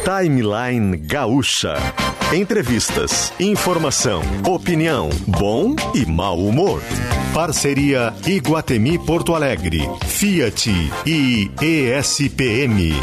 Timeline Gaúcha. Entrevistas, informação, opinião, bom e mau humor. Parceria Iguatemi Porto Alegre, Fiat e ESPM.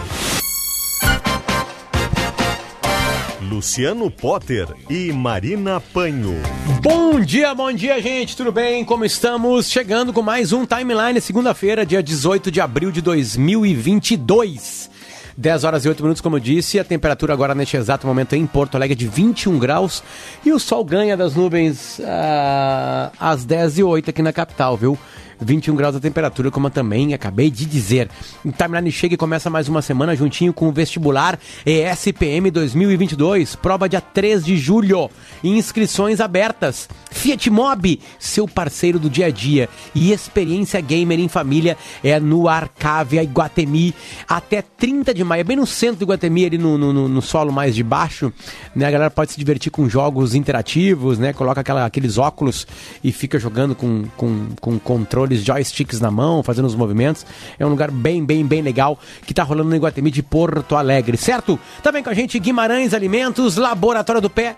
Luciano Potter e Marina Panho. Bom dia, bom dia, gente. Tudo bem? Como estamos? Chegando com mais um Timeline, segunda-feira, dia 18 de abril de 2022. 10 horas e 8 minutos, como eu disse, a temperatura agora neste exato momento em Porto Alegre é de 21 graus e o sol ganha das nuvens uh, às 10 e 8 aqui na capital, viu? 21 graus a temperatura, como eu também acabei de dizer. O Timeline chega e começa mais uma semana juntinho com o vestibular ESPM 2022, prova dia 3 de julho. Inscrições abertas. Fiat Mobi, seu parceiro do dia a dia. E experiência gamer em família é no Arcavia Iguatemi até 30 de maio, bem no centro do Iguatemi, ali no, no, no, solo mais de baixo. Né? A galera pode se divertir com jogos interativos, né? Coloca aquela, aqueles óculos e fica jogando com, com, com controle controles, joysticks na mão, fazendo os movimentos. É um lugar bem, bem, bem legal que tá rolando no Iguatemi de Porto Alegre, certo? Também tá com a gente Guimarães Alimentos, Laboratório do Pé,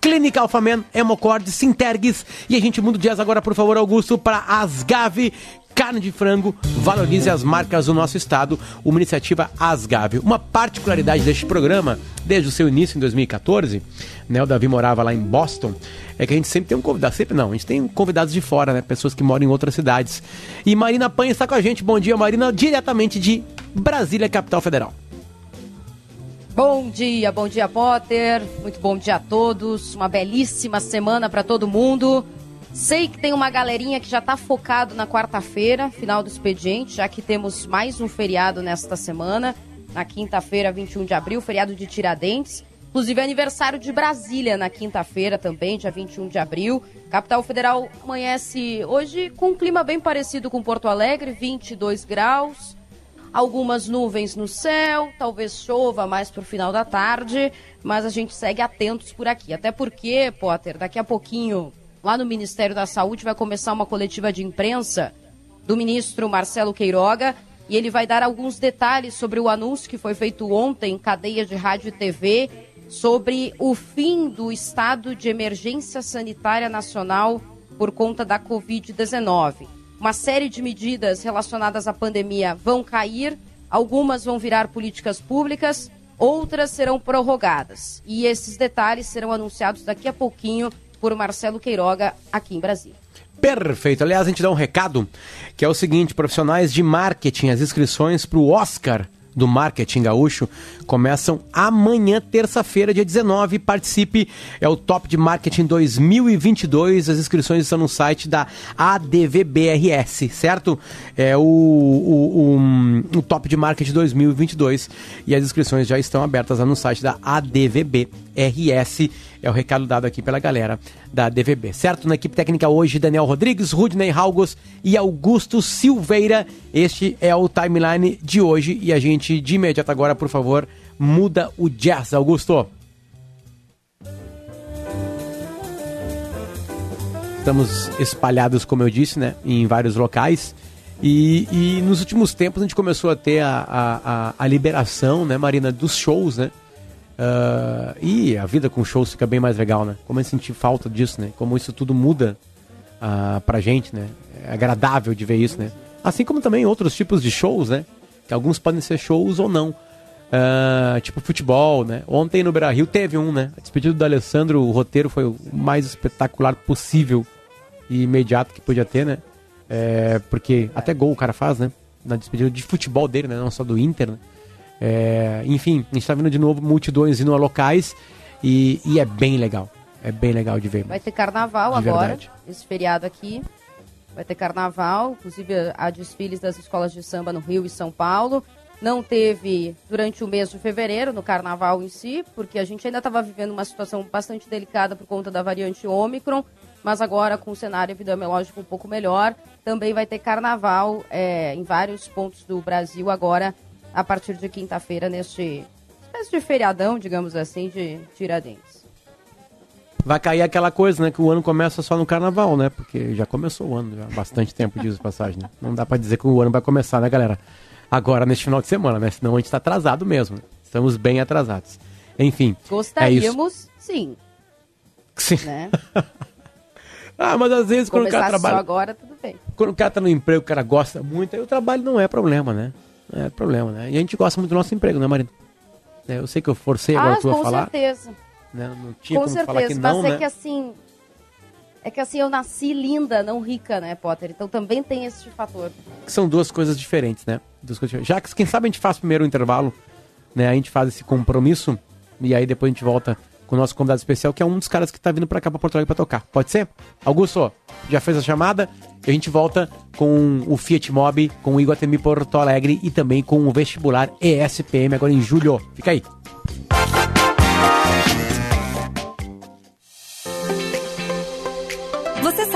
Clínica Alfaman, Hemocord, Sintergues e a gente muda o dias agora, por favor, Augusto, para Asgave, carne de frango, valorize as marcas do nosso estado, uma iniciativa Asgave. Uma particularidade deste programa, desde o seu início em 2014, né, o Davi morava lá em Boston, é que a gente sempre tem um convidado, sempre não, a gente tem convidados de fora, né, pessoas que moram em outras cidades. E Marina Panha está com a gente, bom dia Marina, diretamente de Brasília, capital federal. Bom dia, bom dia Potter, muito bom dia a todos, uma belíssima semana para todo mundo. Sei que tem uma galerinha que já está focado na quarta-feira, final do expediente, já que temos mais um feriado nesta semana. Na quinta-feira, 21 de abril, feriado de Tiradentes. Inclusive, é aniversário de Brasília na quinta-feira também, dia 21 de abril. Capital Federal amanhece hoje com um clima bem parecido com Porto Alegre, 22 graus. Algumas nuvens no céu, talvez chova mais para o final da tarde, mas a gente segue atentos por aqui. Até porque, Potter, daqui a pouquinho lá no Ministério da Saúde vai começar uma coletiva de imprensa do ministro Marcelo Queiroga e ele vai dar alguns detalhes sobre o anúncio que foi feito ontem em cadeia de rádio e TV sobre o fim do estado de emergência sanitária nacional por conta da Covid-19. Uma série de medidas relacionadas à pandemia vão cair, algumas vão virar políticas públicas, outras serão prorrogadas. E esses detalhes serão anunciados daqui a pouquinho por Marcelo Queiroga aqui em Brasília. Perfeito. Aliás, a gente dá um recado que é o seguinte: profissionais de marketing, as inscrições para o Oscar do Marketing Gaúcho começam amanhã, terça-feira, dia 19. Participe, é o Top de Marketing 2022. As inscrições estão no site da ADVBRS, certo? É o, o, o, o Top de Marketing 2022 e as inscrições já estão abertas lá no site da ADVBRS. É o recado dado aqui pela galera da DVB, certo? Na equipe técnica hoje, Daniel Rodrigues, Rudney Halgos e Augusto Silveira. Este é o timeline de hoje e a gente, de imediato agora, por favor, muda o jazz, Augusto. Estamos espalhados, como eu disse, né, em vários locais. E, e nos últimos tempos a gente começou a ter a, a, a liberação, né, Marina, dos shows, né? Uh, e a vida com shows fica bem mais legal, né? Como eu senti falta disso, né? Como isso tudo muda uh, pra gente, né? É agradável de ver isso, né? Assim como também outros tipos de shows, né? Que alguns podem ser shows ou não. Uh, tipo futebol, né? Ontem no Beira Rio teve um, né? A despedida do Alessandro, o roteiro foi o mais espetacular possível e imediato que podia ter, né? É, porque até gol o cara faz, né? Na despedida de futebol dele, né? Não só do Inter, né? É, enfim, a gente está vendo de novo multidões indo a locais e, e, é bem legal. É bem legal de ver. Vai ter carnaval agora, verdade. esse feriado aqui. Vai ter carnaval, inclusive há desfiles das escolas de samba no Rio e São Paulo. Não teve durante o mês de fevereiro, no carnaval em si, porque a gente ainda estava vivendo uma situação bastante delicada por conta da variante Ômicron, mas agora com o cenário epidemiológico um pouco melhor, também vai ter carnaval é, em vários pontos do Brasil agora a partir de quinta-feira, neste espécie de feriadão, digamos assim, de Tiradentes. Vai cair aquela coisa, né? Que o ano começa só no carnaval, né? Porque já começou o ano, já há bastante tempo disso passagem, né? Não dá para dizer que o ano vai começar, né, galera? Agora, neste final de semana, né? Senão a gente tá atrasado mesmo. Estamos bem atrasados. Enfim. Gostaríamos, é sim. Sim. Né? ah, mas às vezes quando o cara trabalha. Agora, tudo bem. Quando o cara tá no emprego, o cara gosta muito, aí o trabalho não é problema, né? É problema, né? E a gente gosta muito do nosso emprego, né, Marina? É, eu sei que eu forcei agora ah, tu a falar. Com certeza. Né? Não tinha com como certeza, falar que não, mas é né? que assim. É que assim, eu nasci linda, não rica, né, Potter? Então também tem esse fator. São duas coisas diferentes, né? Duas coisas diferentes. Já que, quem sabe, a gente faz primeiro o intervalo, né? A gente faz esse compromisso e aí depois a gente volta com o nosso convidado especial, que é um dos caras que tá vindo para cá para Porto Alegre para tocar. Pode ser? Augusto, já fez a chamada? E a gente volta com o Fiat Mobi, com o Iguatemi Porto Alegre e também com o vestibular ESPM agora em julho. Fica aí. Você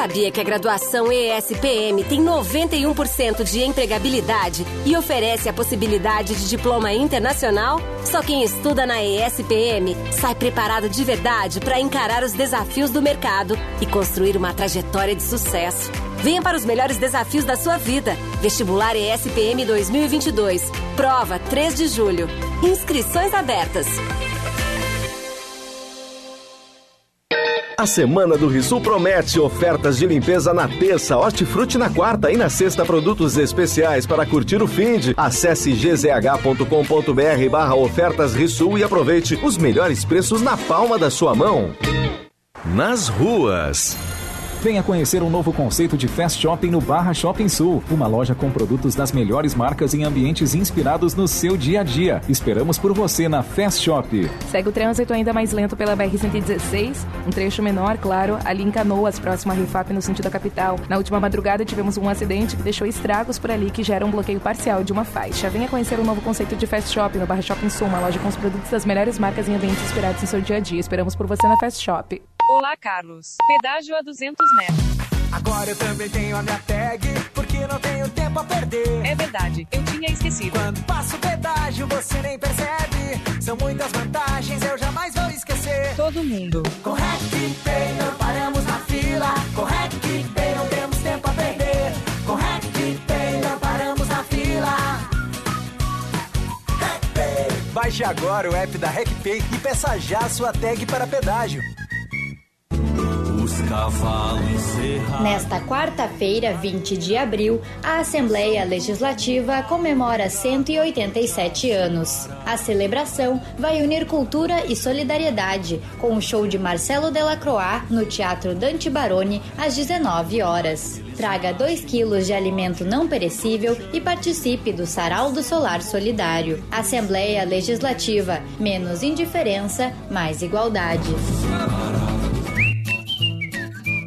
sabia que a graduação ESPM tem 91% de empregabilidade e oferece a possibilidade de diploma internacional? Só quem estuda na ESPM sai preparado de verdade para encarar os desafios do mercado e construir uma trajetória de sucesso. Venha para os melhores desafios da sua vida. Vestibular ESPM 2022. Prova 3 de julho. Inscrições abertas. A semana do Risul promete ofertas de limpeza na terça, hortifruti na quarta e na sexta produtos especiais para curtir o fim de. Acesse gzh.com.br barra ofertas e aproveite os melhores preços na palma da sua mão. Nas ruas. Venha conhecer um novo conceito de Fast Shopping no Barra Shopping Sul. Uma loja com produtos das melhores marcas em ambientes inspirados no seu dia a dia. Esperamos por você na Fast Shop. Segue o trânsito ainda mais lento pela BR-116, um trecho menor, claro, ali em Canoas, próximo à Refap no sentido da capital. Na última madrugada tivemos um acidente que deixou estragos por ali que gera um bloqueio parcial de uma faixa. Venha conhecer um novo conceito de Fast Shopping no Barra Shopping Sul, uma loja com os produtos das melhores marcas em ambientes inspirados no seu dia a dia. Esperamos por você na Fast Shop. Olá, Carlos. Pedágio a 200 metros. Agora eu também tenho a minha tag, porque não tenho tempo a perder. É verdade, eu tinha esquecido. Quando passo o pedágio, você nem percebe. São muitas vantagens, eu jamais vou esquecer. Todo mundo. Com RecPay não paramos na fila. Com RecPay não temos tempo a perder. Com RecPay não paramos na fila. RecPay. Baixe agora o app da RecPay e peça já a sua tag para pedágio. Nesta quarta-feira, 20 de abril, a Assembleia Legislativa comemora 187 anos. A celebração vai unir cultura e solidariedade com o show de Marcelo Delacroix no Teatro Dante Baroni às 19 horas. Traga 2 quilos de alimento não perecível e participe do Sarau do Solar Solidário. Assembleia Legislativa. Menos indiferença, mais igualdade.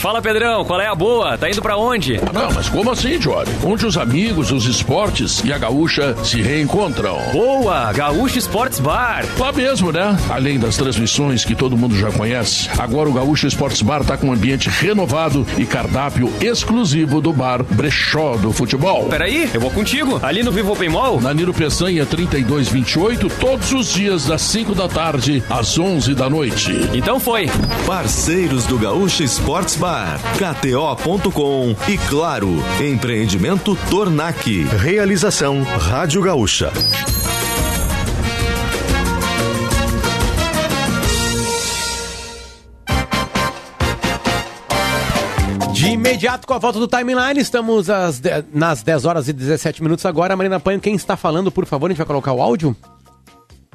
Fala Pedrão, qual é a boa? Tá indo para onde? Não, mas como assim, Johnny? Onde os amigos, os esportes e a gaúcha se reencontram. Boa! Gaúcha Esportes Bar. Lá mesmo, né? Além das transmissões que todo mundo já conhece, agora o Gaúcha Esportes Bar tá com um ambiente renovado e cardápio exclusivo do bar Brechó do Futebol. Peraí, eu vou contigo. Ali no Vivo Open Mall? Na Niro Peçanha 3228, todos os dias das 5 da tarde às 11 da noite. Então foi. Parceiros do Gaúcha Esportes Bar. KTO.com e claro, empreendimento Tornac. Realização Rádio Gaúcha. De imediato com a volta do timeline, estamos de, nas 10 horas e 17 minutos agora. Marina Panho, quem está falando, por favor, a gente vai colocar o áudio?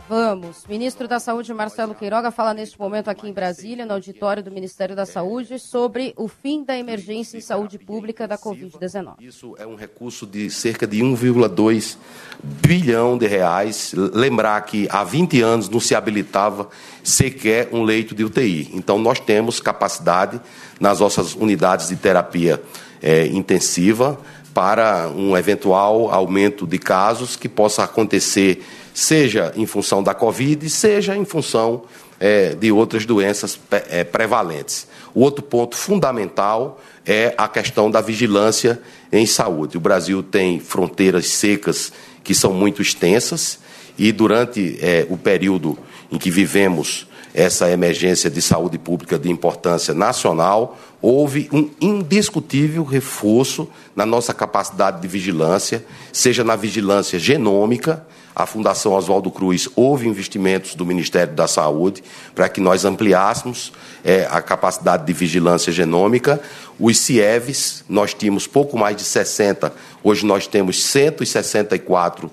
Vamos. Ministro da Saúde, Marcelo Queiroga, fala neste momento aqui em Brasília, no auditório do Ministério da Saúde, sobre o fim da emergência em saúde pública da Covid-19. Isso é um recurso de cerca de 1,2 bilhão de reais. Lembrar que há 20 anos não se habilitava sequer um leito de UTI. Então, nós temos capacidade nas nossas unidades de terapia é, intensiva para um eventual aumento de casos que possa acontecer seja em função da Covid, seja em função é, de outras doenças é, prevalentes. O outro ponto fundamental é a questão da vigilância em saúde. O Brasil tem fronteiras secas que são muito extensas e durante é, o período em que vivemos essa emergência de saúde pública de importância nacional, houve um indiscutível reforço na nossa capacidade de vigilância, seja na vigilância genômica, a Fundação Oswaldo Cruz houve investimentos do Ministério da Saúde para que nós ampliássemos é, a capacidade de vigilância genômica. Os CIEVs, nós tínhamos pouco mais de 60, hoje nós temos 164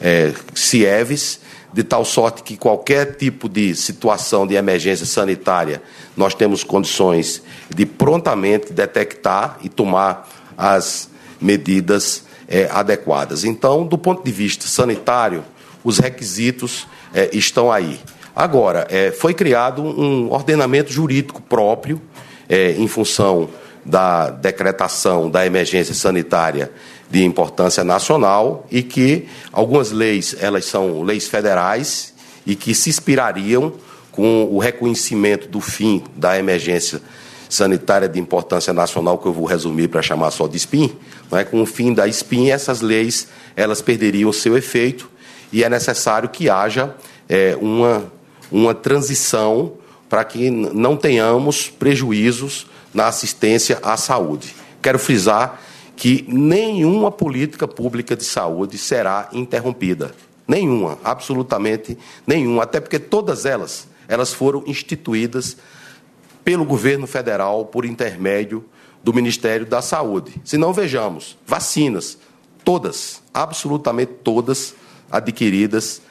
é, CIEVs, de tal sorte que qualquer tipo de situação de emergência sanitária, nós temos condições de prontamente detectar e tomar as medidas é, adequadas. Então, do ponto de vista sanitário, os requisitos é, estão aí. Agora, é, foi criado um ordenamento jurídico próprio é, em função da decretação da emergência sanitária de importância nacional e que algumas leis, elas são leis federais e que se inspirariam com o reconhecimento do fim da emergência sanitária de importância nacional, que eu vou resumir para chamar só de SPIN, é? com o fim da SPIN, essas leis elas perderiam seu efeito e é necessário que haja é, uma, uma transição para que não tenhamos prejuízos na assistência à saúde. Quero frisar que nenhuma política pública de saúde será interrompida. Nenhuma, absolutamente nenhuma, até porque todas elas, elas foram instituídas pelo governo federal por intermédio do Ministério da Saúde. Se não vejamos, vacinas, todas, absolutamente todas adquiridas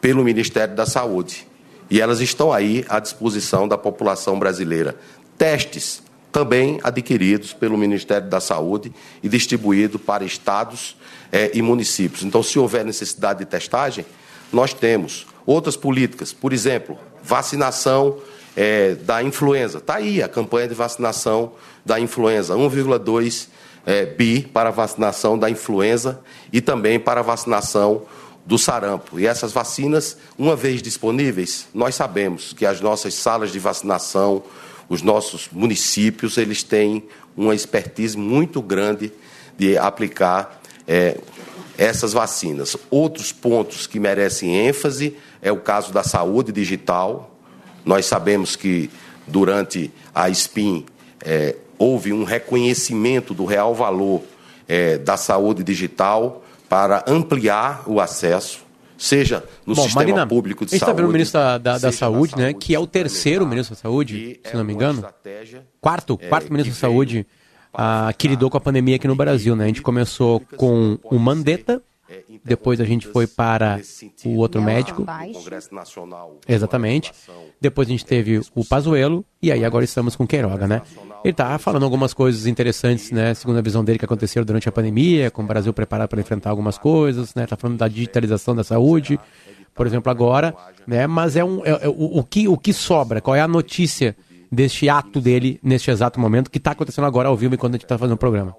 pelo Ministério da Saúde. E elas estão aí à disposição da população brasileira. Testes, também adquiridos pelo Ministério da Saúde e distribuídos para estados eh, e municípios. Então, se houver necessidade de testagem, nós temos outras políticas, por exemplo, vacinação eh, da influenza. Está aí a campanha de vacinação da influenza, 1,2 eh, bi para vacinação da influenza e também para vacinação do sarampo. E essas vacinas, uma vez disponíveis, nós sabemos que as nossas salas de vacinação, os nossos municípios, eles têm uma expertise muito grande de aplicar é, essas vacinas. Outros pontos que merecem ênfase é o caso da saúde digital. Nós sabemos que durante a SPIN é, houve um reconhecimento do real valor é, da saúde digital para ampliar o acesso seja no Bom, sistema Marina, público de a gente está saúde. vendo o ministro da, da, da saúde, na né? Que é o terceiro ministro da Saúde, se não me engano. Quarto, quarto ministro da Saúde ah, que lidou com a pandemia aqui no Brasil, né? A gente começou com o Mandetta, depois a gente foi para o outro médico. Congresso Nacional. Exatamente. Depois a gente teve o Pazuello e aí agora estamos com o Queiroga, né? Ele tá falando algumas coisas interessantes, né? Segundo a visão dele que aconteceram durante a pandemia, com o Brasil preparado para enfrentar algumas coisas, né? Tá falando da digitalização da saúde, por exemplo, agora, né? Mas é um é, é, o, o que o que sobra? Qual é a notícia deste ato dele neste exato momento que está acontecendo agora ao vivo enquanto a gente está fazendo o programa?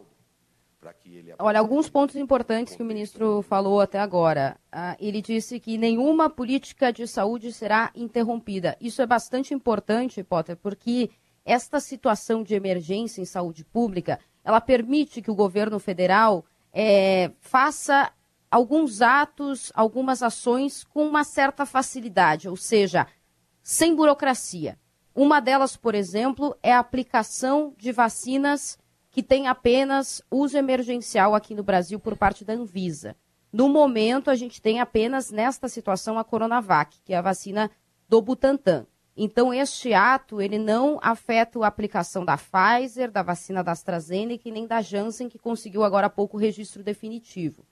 Olha, alguns pontos importantes que o ministro falou até agora. Ah, ele disse que nenhuma política de saúde será interrompida. Isso é bastante importante, Potter, porque esta situação de emergência em saúde pública, ela permite que o governo federal eh, faça alguns atos, algumas ações com uma certa facilidade, ou seja, sem burocracia. Uma delas, por exemplo, é a aplicação de vacinas que tem apenas uso emergencial aqui no Brasil por parte da Anvisa. No momento, a gente tem apenas nesta situação a Coronavac, que é a vacina do Butantan. Então, este ato, ele não afeta a aplicação da Pfizer, da vacina da AstraZeneca e nem da Janssen, que conseguiu agora há pouco o registro definitivo.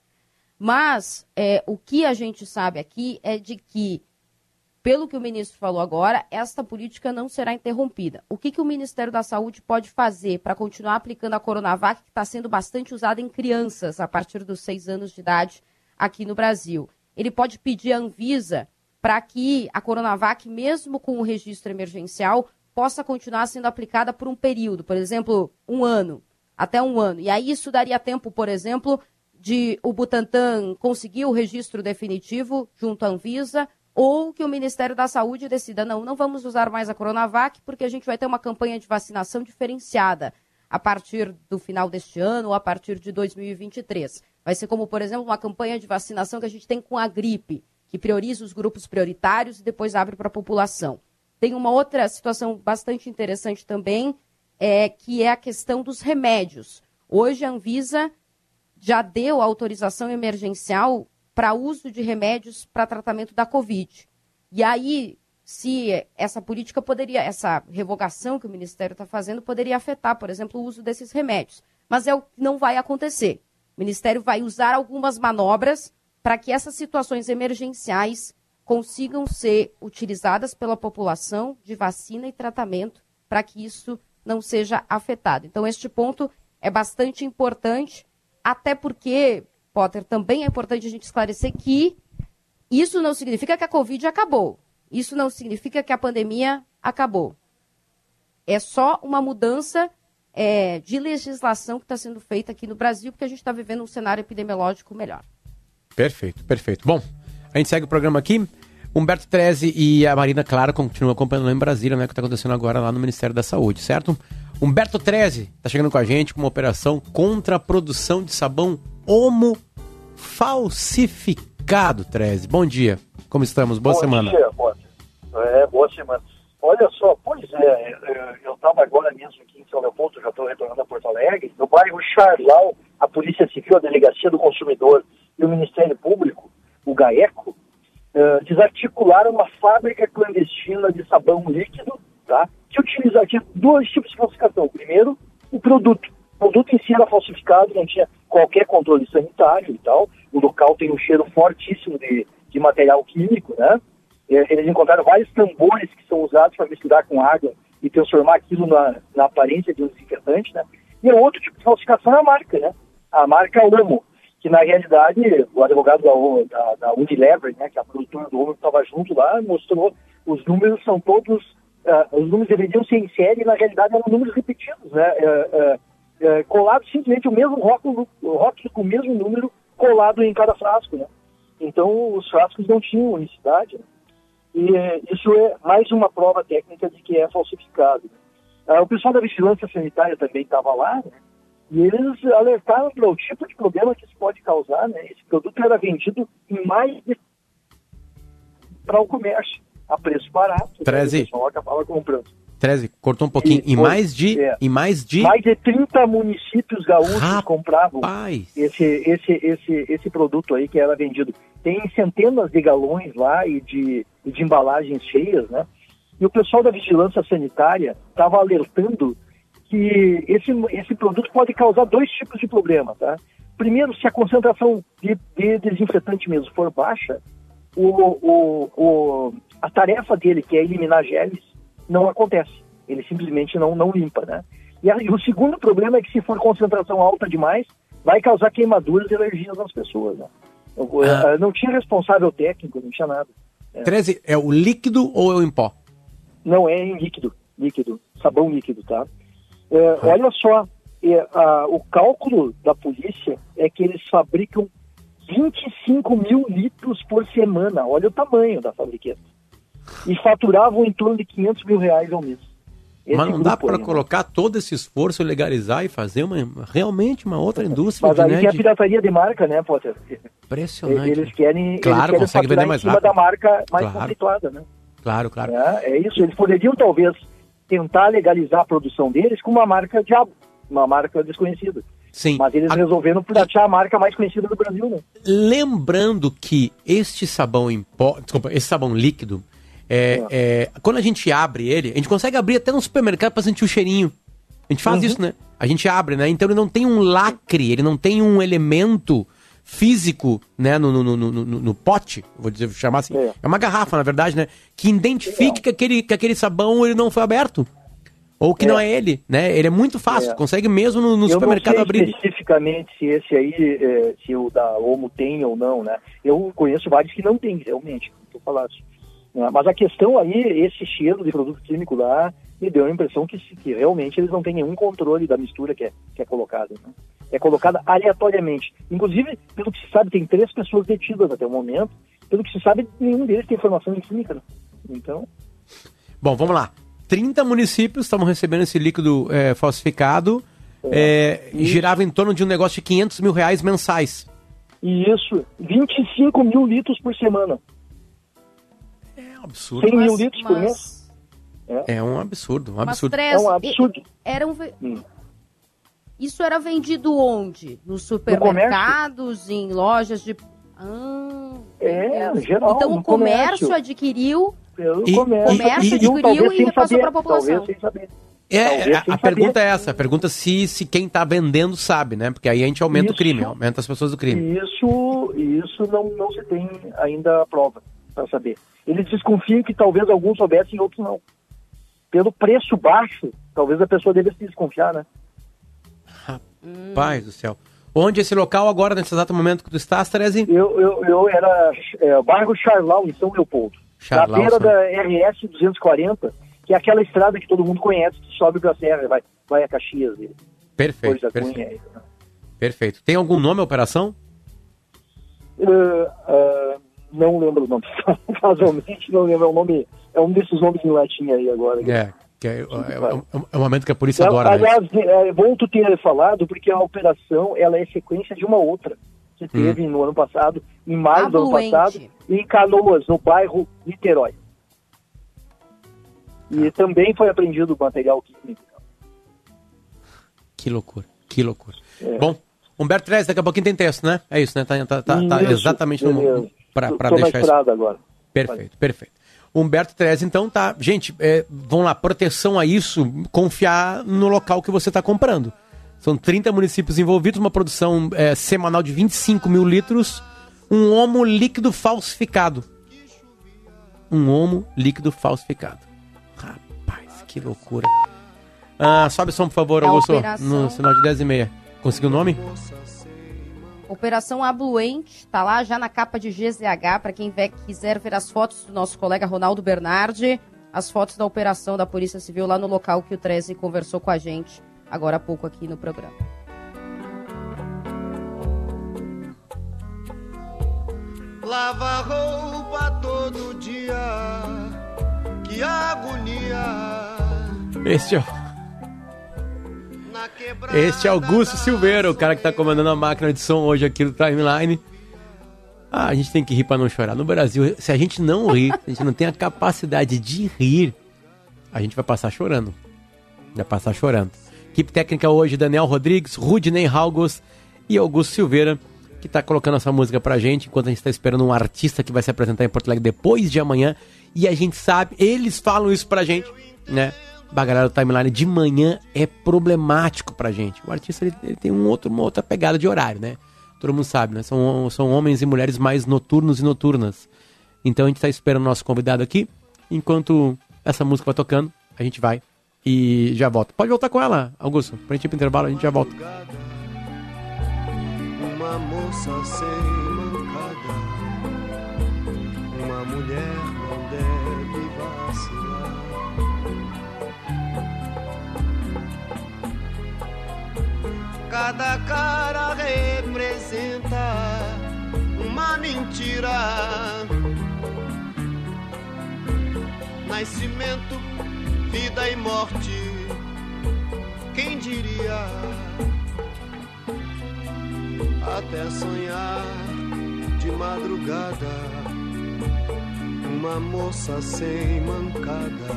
Mas é, o que a gente sabe aqui é de que, pelo que o ministro falou agora, esta política não será interrompida. O que, que o Ministério da Saúde pode fazer para continuar aplicando a Coronavac, que está sendo bastante usada em crianças a partir dos seis anos de idade aqui no Brasil? Ele pode pedir à Anvisa para que a Coronavac, mesmo com o registro emergencial, possa continuar sendo aplicada por um período, por exemplo, um ano, até um ano. E aí isso daria tempo, por exemplo, de o Butantan conseguir o registro definitivo junto à Anvisa ou que o Ministério da Saúde decida, não, não vamos usar mais a Coronavac porque a gente vai ter uma campanha de vacinação diferenciada a partir do final deste ano ou a partir de 2023. Vai ser como, por exemplo, uma campanha de vacinação que a gente tem com a gripe, que prioriza os grupos prioritários e depois abre para a população. Tem uma outra situação bastante interessante também, é, que é a questão dos remédios. Hoje a Anvisa já deu autorização emergencial para uso de remédios para tratamento da Covid. E aí, se essa política poderia, essa revogação que o Ministério está fazendo, poderia afetar, por exemplo, o uso desses remédios. Mas é o que não vai acontecer. O Ministério vai usar algumas manobras para que essas situações emergenciais consigam ser utilizadas pela população de vacina e tratamento para que isso não seja afetado. Então, este ponto é bastante importante, até porque, Potter, também é importante a gente esclarecer que isso não significa que a Covid acabou. Isso não significa que a pandemia acabou. É só uma mudança é, de legislação que está sendo feita aqui no Brasil, porque a gente está vivendo um cenário epidemiológico melhor. Perfeito, perfeito. Bom, a gente segue o programa aqui. Humberto Treze e a Marina Clara continuam acompanhando lá em Brasília, né? O que está acontecendo agora lá no Ministério da Saúde, certo? Humberto Treze está chegando com a gente com uma operação contra a produção de sabão homo falsificado, Treze. Bom dia. Como estamos? Boa Bom semana. Dia, boa, é, boa semana. Olha só, pois é, eu estava agora mesmo aqui em São Leopoldo, já estou retornando a Porto Alegre, no bairro Charlau, a Polícia Civil, a Delegacia do Consumidor e o Ministério Público, o GAECO, uh, desarticularam uma fábrica clandestina de sabão líquido, tá? que utiliza tinha dois tipos de falsificação. Primeiro, o produto. Produto em si era falsificado, não tinha qualquer controle sanitário e tal. O local tem um cheiro fortíssimo de, de material químico, né? Eles encontraram vários tambores que são usados para misturar com água e transformar aquilo na, na aparência de um desinfetante, né? E o outro tipo de falsificação é a marca, né? A marca Omo, que na realidade o advogado da, da, da Unilever, né, que é a produtora do Omo, estava junto lá, mostrou os números são todos, uh, os números deveriam ser em série e na realidade eram números repetidos, né? Uh, uh, colado simplesmente o mesmo rótulo, o rótulo com o mesmo número colado em cada frasco, né? Então os frascos não tinham unicidade, né? E eh, isso é mais uma prova técnica de que é falsificado. Ah, o pessoal da vigilância sanitária também estava lá, né? E eles alertaram para o tipo de problema que isso pode causar, né? Esse produto era vendido em mais de... para o comércio, a preço barato. Treze. Né? O pessoal acabava comprando. 13, cortou um pouquinho. E em foi- mais de. é. Em mais de. Mais de 30 municípios gaúchos compravam Rapaz. esse, esse, esse, esse produto aí que era vendido. Tem centenas de galões lá e de, de embalagens cheias, né? E o pessoal da vigilância sanitária estava alertando que esse, esse produto pode causar dois tipos de problema, tá? Primeiro, se a concentração de, de desinfetante mesmo for baixa, o, o, o, a tarefa dele, que é eliminar geles, não acontece. Ele simplesmente não, não limpa, né? E, a- e o segundo problema é que se for concentração alta demais, vai causar queimaduras e alergias nas pessoas, né? Eu- Ah. Não tinha responsável técnico, não tinha nada. É. 13, é o líquido ou é o em pó? Não é em líquido, líquido, sabão líquido, tá? É, olha só, é, a- o cálculo da polícia é que eles fabricam 25 mil litros por semana. Olha o tamanho da fabriqueta. E faturavam em torno de 500 mil reais ao mês. Esse Mas não dá para né? colocar todo esse esforço, legalizar e fazer uma, realmente uma outra indústria Mas aí né, tem a pirataria de marca, né, Potter? Impressionante. Eles querem, Claro, eles querem consegue vender mais em cima rápido. da marca mais Claro. conceituada, né? Claro, claro. É, é isso, eles poderiam talvez tentar legalizar a produção deles com uma marca diabo, uma marca desconhecida. Sim. Mas eles A- resolveram piratear a marca mais conhecida do Brasil, né? Lembrando que este sabão em pó, desculpa, esse sabão líquido, é, é, quando a gente abre ele, a gente consegue abrir até no supermercado para sentir o cheirinho. A gente faz Uhum. isso, né? A gente abre, né? Então ele não tem um lacre, ele não tem um elemento físico, né, no, no, no, no, no- pote, vou dizer, vou chamar assim. É. uma garrafa, na verdade, né? Que identifique que aquele, que aquele sabão ele não foi aberto. Ou que É. não é ele, né? Ele é muito fácil, É. consegue mesmo no, no Eu supermercado não sei abrir. especificamente se esse aí, se o da Omo tem ou não, né? Eu conheço vários que não tem, realmente, como tu falaste. Né? Mas a questão aí, esse cheiro de produto químico lá, me deu a impressão que, que realmente eles não têm nenhum controle da mistura que é, que é colocada. né? É colocada aleatoriamente. Inclusive, pelo que se sabe, tem três pessoas detidas até o momento. Pelo que se sabe, nenhum deles tem formação em química. né? Então, Bom, vamos lá. 30 municípios estavam recebendo esse líquido é, falsificado. é, e girava em torno de um negócio de 500 mil reais mensais. e isso, 25 mil litros por semana. É um absurdo. 100 mil Mas- litros por mas- mês. É um absurdo, um Mas absurdo. três- É um absurdo. e- Eram, ve- Hum. Isso era vendido onde? Nos supermercados, em lojas de. Ah, É, geral, Então no o comércio, comércio. adquiriu. Pelo E- comércio, e- comércio e- adquiriu e sem repassou para a população. Talvez sem saber. É, a, a pergunta é essa, a pergunta é se, se quem está vendendo sabe, né? Porque aí a gente aumenta o Isso. crime, aumenta as pessoas do crime. Isso, isso não, não se tem ainda a prova para saber. Eles desconfiam que talvez alguns soubessem e outros não. Pelo preço baixo, talvez a pessoa deva se desconfiar, né? Pai do céu. Onde esse local agora, nesse exato momento que tu estás, Terezi? Eu, eu, eu era é, bairro Charlau, em São Leopoldo. Charlau, na beira São- da RS 240, que é aquela estrada que todo mundo conhece, que sobe pra serra, vai, vai a Caxias. e Perfeito, Coisa perfeito. Cunha. Perfeito. Tem algum nome a operação? Ah, ah, não lembro o nome, casualmente não lembro, é um nome, é um desses nomes em latim aí agora. É, que é, é, é, é o momento que a polícia adora, né? Aliás, é, é bom tu ter falado, porque a operação ela é sequência de uma outra que teve no ano passado, em maio do ano passado, em Canoas, no bairro Niterói. E também foi apreendido material químico. Que loucura, que loucura. É. Bom, Humberto Trez, daqui a pouquinho tem texto, né? É isso, né? Tá, tá, tá- tá Isso, exatamente no. Para na deixar isso. estrada agora. Perfeito, perfeito. Humberto Trez, então tá. Gente, é, vamos lá, proteção a isso, confiar no local que você está comprando. São 30 municípios envolvidos, uma produção é, semanal de 25 mil litros, um homo líquido falsificado. Um homo líquido falsificado. Rapaz, que loucura. Ah, sobe o som, por favor, É Augusto, no sinal de 10 e meia. Conseguiu o nome? Operação Abluente, tá lá já na capa de GZH, para quem ve- quiser ver as fotos do nosso colega Ronaldo Bernardi, as fotos da operação da Polícia Civil lá no local que o Treze conversou com a gente agora há pouco aqui no programa. Lava roupa todo dia, que agonia. Este é. Este é Augusto Silveira, o cara que tá comandando a máquina de som hoje aqui no Timeline. Ah, a gente tem que rir pra não chorar. No Brasil, se a gente não rir, a gente não tem a capacidade de rir, a gente vai passar chorando. Vai passar chorando. Equipe técnica hoje, Daniel Rodrigues, Rudney Halgos e Augusto Silveira, que tá colocando essa música pra gente, enquanto a gente tá esperando um artista que vai se apresentar em Porto Alegre depois de amanhã. E a gente sabe, eles falam isso pra gente, né? Da galera do timeline de manhã é problemático pra gente. O artista ele, ele tem um outro, uma outra pegada de horário, né? Todo mundo sabe, né? São, são homens e mulheres mais noturnos e noturnas. Então a gente tá esperando o nosso convidado aqui. Enquanto essa música vai tocando, a gente vai e já volta. Pode voltar com ela, Augusto. Pra gente ir pro intervalo, a gente já volta. Uma moça sem mancada, uma mulher Cada cara representa uma mentira. Nascimento, vida e morte. Quem diria? até sonhar de madrugada. Uma moça sem mancada,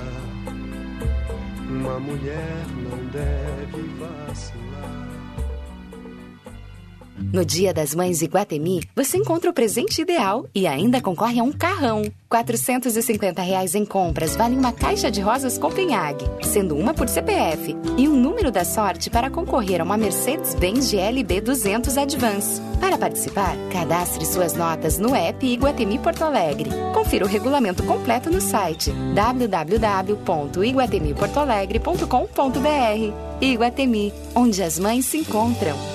uma mulher não deve vacilar. No Dia das Mães Iguatemi, você encontra o presente ideal e ainda concorre a um carrão. 450 reais em compras vale uma caixa de rosas Copenhague, sendo uma por CPF, e um número da sorte para concorrer a uma Mercedes-Benz GLB 200 Advance. Para participar, cadastre suas notas no app Iguatemi Porto Alegre. Confira o regulamento completo no site www.iguatemiportoalegre.com.br. Iguatemi, onde as mães se encontram.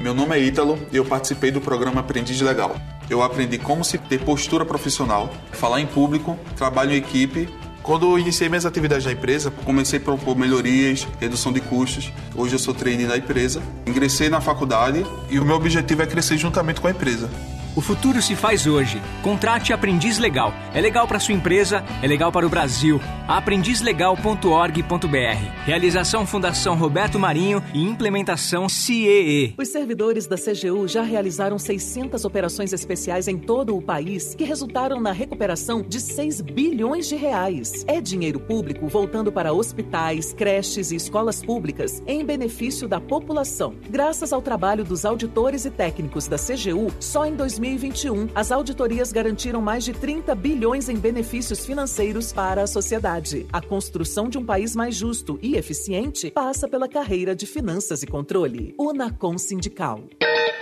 Meu nome é Ítalo e eu participei do programa Aprendiz Legal. Eu aprendi como se ter postura profissional, falar em público, trabalho em equipe. Quando eu iniciei minhas atividades na empresa, comecei a propor melhorias, redução de custos. Hoje eu sou trainee na empresa. Ingressei na faculdade e o meu objetivo é crescer juntamente com a empresa. O futuro se faz hoje. Contrate Aprendiz Legal. É legal para sua empresa, é legal para o Brasil. aprendizlegal.org.br. Realização Fundação Roberto Marinho e implementação CEE. Os servidores da CGU já realizaram 600 operações especiais em todo o país que resultaram na recuperação de 6 bilhões de reais. É dinheiro público voltando para hospitais, creches e escolas públicas em benefício da população. Graças ao trabalho dos auditores e técnicos da CGU, só em 2021 as auditorias garantiram mais de 30 bilhões em benefícios financeiros para a sociedade. A construção de um país mais justo e eficiente passa pela carreira de finanças e controle. Unacom Sindical.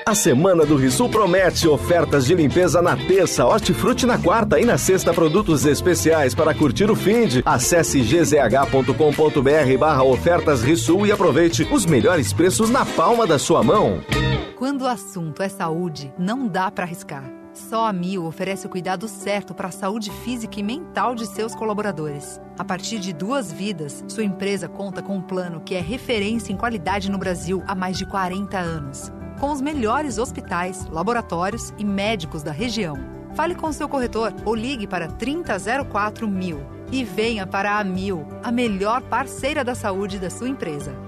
A semana do Risul promete ofertas de limpeza na terça, hortifruti na quarta e na sexta produtos especiais para curtir o fim de. Acesse gzh.com.br barra ofertas Risul e aproveite os melhores preços na palma da sua mão. Quando o assunto é saúde, não dá para arriscar. Só a Mil oferece o cuidado certo para a saúde física e mental de seus colaboradores. A partir de duas vidas, sua empresa conta com um plano que é referência em qualidade no Brasil há mais de 40 anos. Com os melhores hospitais, laboratórios e médicos da região. Fale com seu corretor ou ligue para 3004 mil e venha para a Mil, a melhor parceira da saúde da sua empresa.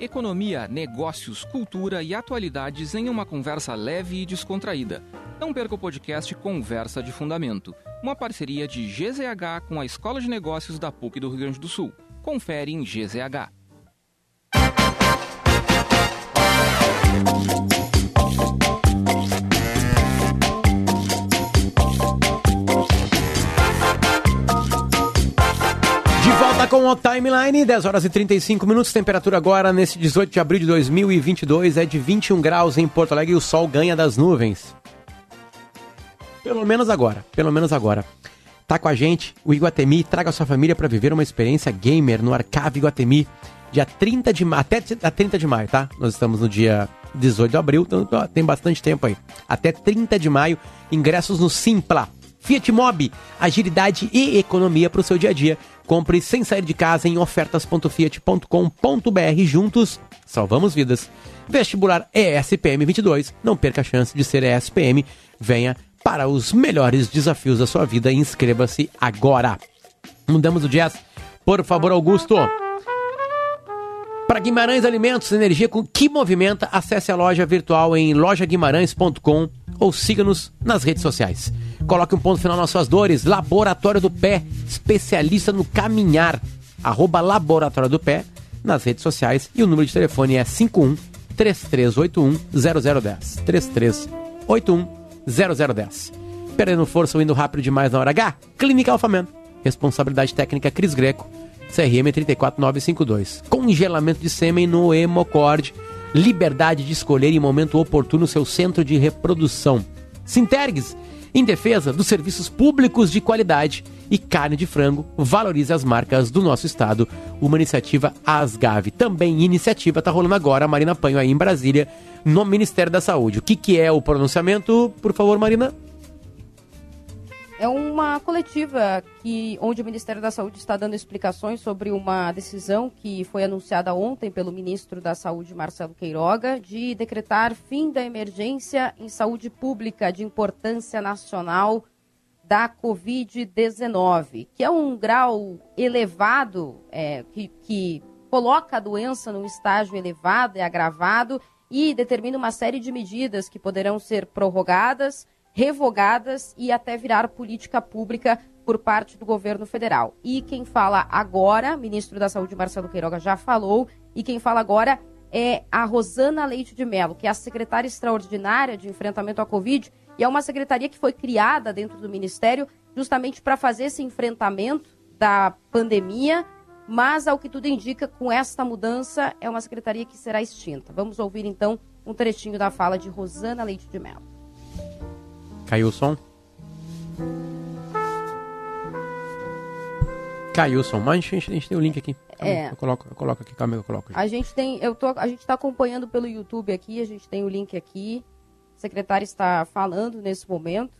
Economia, negócios, cultura e atualidades em uma conversa leve e descontraída. Não perca o podcast Conversa de Fundamento, uma parceria de GZH com a Escola de Negócios da PUC do Rio Grande do Sul. Confere em GZH. Com o Timeline, 10 horas e 35 minutos. Temperatura agora, nesse 18 de abril de 2022, é de 21 graus em Porto Alegre e o sol ganha das nuvens. Pelo menos agora, pelo menos agora. Tá com a gente o Iguatemi. Traga sua família para viver uma experiência gamer no Arcave Iguatemi. Dia 30 de maio, até dia 30 de maio, tá? Nós estamos no dia 18 de abril, então tem bastante tempo aí. Até 30 de maio, ingressos no Simpla. Fiat Mobi, agilidade e economia para o seu dia a dia. Compre sem sair de casa em ofertas.fiat.com.br. Juntos, salvamos vidas. Vestibular ESPM 22. Não perca a chance de ser ESPM. Venha para os melhores desafios da sua vida e inscreva-se agora. Mudamos o jazz. Por favor, Augusto. Para Guimarães Alimentos, energia com que movimenta, acesse a loja virtual em lojaguimarães.com ou siga-nos nas redes sociais. Coloque um ponto final nas suas dores. Laboratório do Pé, especialista no caminhar. Arroba Laboratório do Pé nas redes sociais e o número de telefone é 51 3381 0010. 3381 0010. Perdendo força ou indo rápido demais na hora H? Clínica Alfamen. Responsabilidade técnica Cris Greco. CRM 34952. Congelamento de sêmen no Hemocord. Liberdade de escolher em momento oportuno seu centro de reprodução. Sintergues, em defesa dos serviços públicos de qualidade e carne de frango, valorize as marcas do nosso estado. Uma iniciativa Asgave. Também iniciativa está rolando agora, a Marina Panho aí em Brasília, no Ministério da Saúde. O que, que é o pronunciamento, por favor, Marina? É uma coletiva que, onde o Ministério da Saúde está dando explicações sobre uma decisão que foi anunciada ontem pelo ministro da Saúde, Marcelo Queiroga, de decretar fim da emergência em saúde pública de importância nacional da Covid-19, que é um grau elevado, é, que, que coloca a doença num estágio elevado e agravado e determina uma série de medidas que poderão ser prorrogadas, revogadas e até virar política pública por parte do governo federal. E quem fala agora, ministro da Saúde Marcelo Queiroga já falou, e quem fala agora é a Rosana Leite de Mello, que é a secretária extraordinária de enfrentamento à Covid, e é uma secretaria que foi criada dentro do ministério justamente para fazer esse enfrentamento da pandemia, mas ao que tudo indica, com esta mudança, é uma secretaria que será extinta. Vamos ouvir então um trechinho da fala de Rosana Leite de Mello. Caiu o som? Caiu o som, mas a gente, a gente tem o link aqui. Calma, É. Eu coloco, eu coloco aqui, calma, eu coloco. A gente tem, eu tô, a gente está acompanhando pelo YouTube aqui, a gente tem o link aqui. A secretária está falando nesse momento.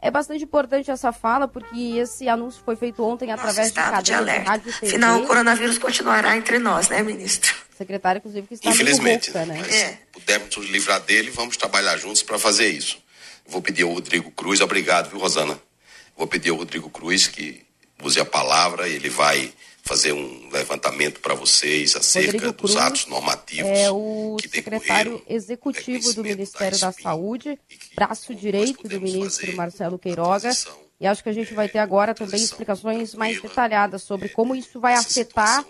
É bastante importante essa fala, porque esse anúncio foi feito ontem através de cadeia de, alerta. rádio TV. Afinal, o coronavírus continuará entre nós, né, ministro? Secretária, inclusive, que está Infelizmente, muito rouca, né? mas pudermos nos livrar dele, vamos trabalhar juntos para fazer isso. Vou pedir ao Rodrigo Cruz, obrigado, viu, Rosana? Vou pedir ao Rodrigo Cruz que use a palavra, ele vai fazer um levantamento para vocês acerca Rodrigo dos Cruz atos normativos. É o secretário executivo do Ministério da Saúde, braço direito do ministro Marcelo Queiroga. E acho que a gente vai ter agora também explicações mais detalhadas sobre como isso vai afetar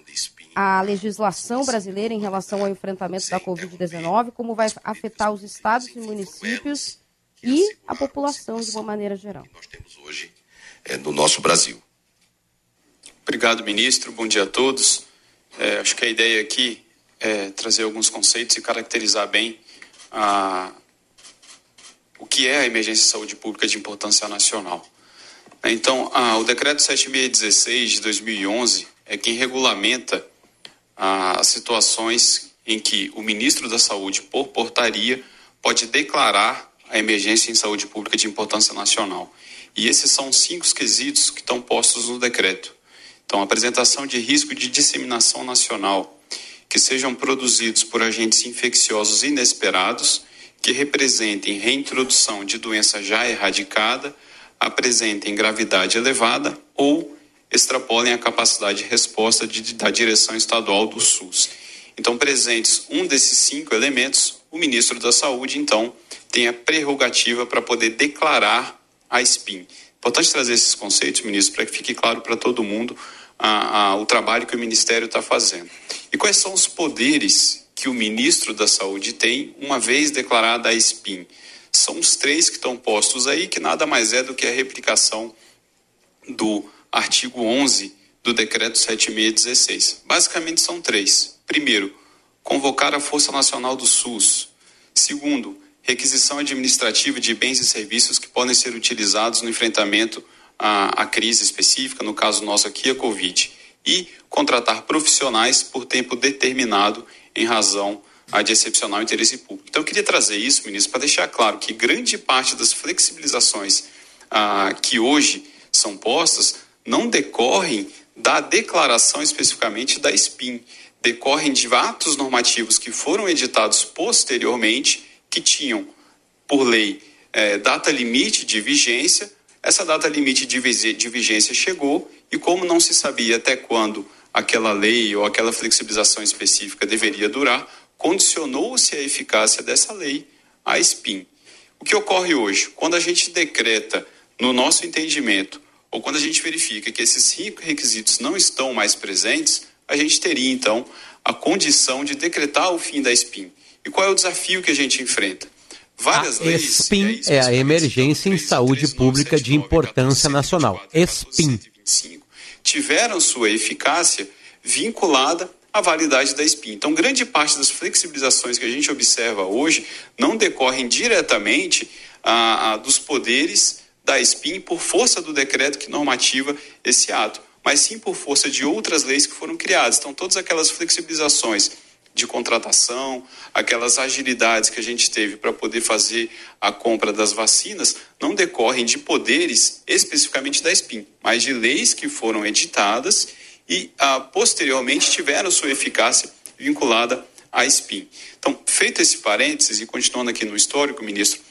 a legislação brasileira em relação ao enfrentamento da Covid-19, como vai afetar os estados e municípios e a população de uma maneira geral. é, no nosso Brasil. Obrigado, ministro. Bom dia a todos. É, acho que a ideia aqui é trazer alguns conceitos e caracterizar bem a, o que é a emergência de saúde pública de importância nacional. Então, a, o decreto 7616 de 2011 é quem regulamenta a, as situações em que o ministro da Saúde, por portaria, pode declarar a emergência em saúde pública de importância nacional. E esses são cinco quesitos que estão postos no decreto. Então, apresentação de risco de disseminação nacional, que sejam produzidos por agentes infecciosos inesperados, que representem reintrodução de doença já erradicada, apresentem gravidade elevada ou extrapolem a capacidade de resposta de- da direção estadual do SUS. Então, presentes um desses cinco elementos, o ministro da Saúde, então, tem a prerrogativa para poder declarar a SPIN. Importante trazer esses conceitos, ministro, para que fique claro para todo mundo a- a- o trabalho que o Ministério está fazendo. E quais são os poderes que o ministro da Saúde tem uma vez declarada a SPIN? São os três que estão postos aí, que nada mais é do que a replicação do artigo 11 do decreto 7616. Basicamente são três. Primeiro, convocar a Força Nacional do SUS. Segundo, requisição administrativa de bens e serviços que podem ser utilizados no enfrentamento à, à crise específica, no caso nosso aqui, a Covid. E contratar profissionais por tempo determinado em razão ah, de excepcional interesse público. Então, eu queria trazer isso, ministro, para deixar claro que grande parte das flexibilizações ah, que hoje são postas não decorrem da declaração especificamente da SPIN, decorrem de atos normativos que foram editados posteriormente, que tinham, por lei, eh, data limite de vigência. Essa data limite de, de vigência chegou e, como não se sabia até quando aquela lei ou aquela flexibilização específica deveria durar, condicionou-se a eficácia dessa lei à SPIN. O que ocorre hoje? Quando a gente decreta, no nosso entendimento, ou quando a gente verifica que esses cinco requisitos não estão mais presentes, a gente teria então a condição de decretar o fim da SPIN. E qual é o desafio que a gente enfrenta? Várias leis. ESPIN é a Emergência em Saúde Pública de Importância Nacional. ESPIN. tiveram sua eficácia vinculada à validade da SPIN. Então, grande parte das flexibilizações que a gente observa hoje não decorrem diretamente ah, ah, dos poderes da SPIN por força do decreto que normativa esse ato, mas sim por força de outras leis que foram criadas. Então, todas aquelas flexibilizações de contratação, aquelas agilidades que a gente teve para poder fazer a compra das vacinas, não decorrem de poderes especificamente da SPIN, mas de leis que foram editadas e ah, posteriormente tiveram sua eficácia vinculada à SPIN. Então, feito esse parênteses e continuando aqui no histórico, ministro,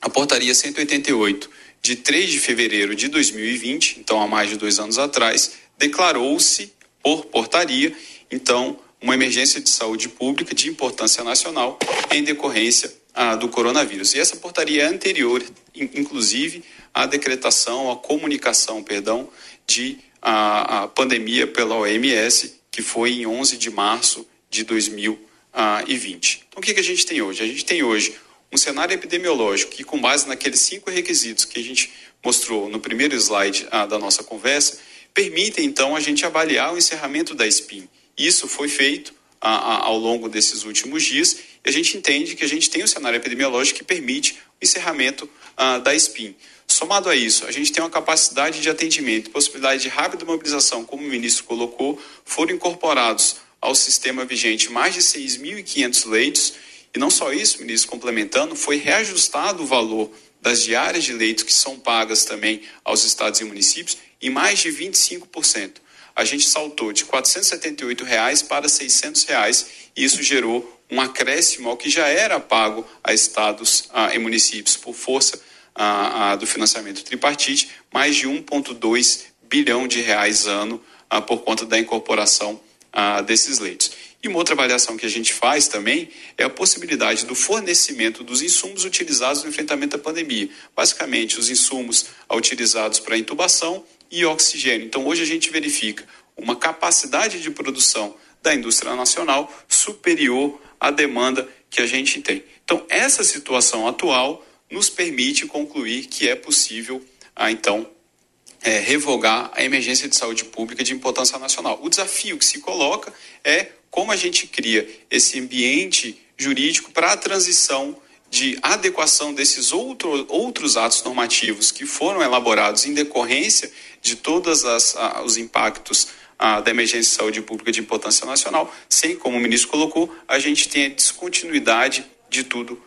a portaria 188 de 3 de fevereiro de 2020, então há mais de dois anos atrás, declarou-se por portaria, então, uma emergência de saúde pública de importância nacional em decorrência ah, do coronavírus. E essa portaria é anterior, in, inclusive, à decretação, à comunicação, perdão, de a, a pandemia pela OMS, que foi em 11 de março de 2020. Então, o que, que a gente tem hoje? A gente tem hoje um cenário epidemiológico que, com base naqueles cinco requisitos que a gente mostrou no primeiro slide ah, da nossa conversa, permite então a gente avaliar o encerramento da SPIN. Isso foi feito ah, ah, ao longo desses últimos dias e a gente entende que a gente tem um cenário epidemiológico que permite o encerramento ah, da SPIN. Somado a isso, a gente tem uma capacidade de atendimento, possibilidade de rápida mobilização, como o ministro colocou, foram incorporados ao sistema vigente mais de 6.500 leitos. E não só isso, ministro, complementando, foi reajustado o valor das diárias de leitos que são pagas também aos estados e municípios em mais de 25%. A gente saltou de 478 reais para 600 reais, e isso gerou um acréscimo ao que já era pago a estados ah, e municípios por força ah, do financiamento tripartite, mais de 1,2 bilhão de reais ano ah, por conta da incorporação ah, desses leitos. E uma outra avaliação que a gente faz também é a possibilidade do fornecimento dos insumos utilizados no enfrentamento da pandemia. Basicamente, os insumos utilizados para intubação e oxigênio. Então, hoje a gente verifica uma capacidade de produção da indústria nacional superior à demanda que a gente tem. Então, essa situação atual nos permite concluir que é possível, ah, então, é, revogar a emergência de saúde pública de importância nacional. O desafio que se coloca é como a gente cria esse ambiente jurídico para a transição de adequação desses outro, outros atos normativos que foram elaborados em decorrência de todos os impactos da emergência de saúde pública de importância nacional, sem, como o ministro colocou, a gente tem a descontinuidade de tudo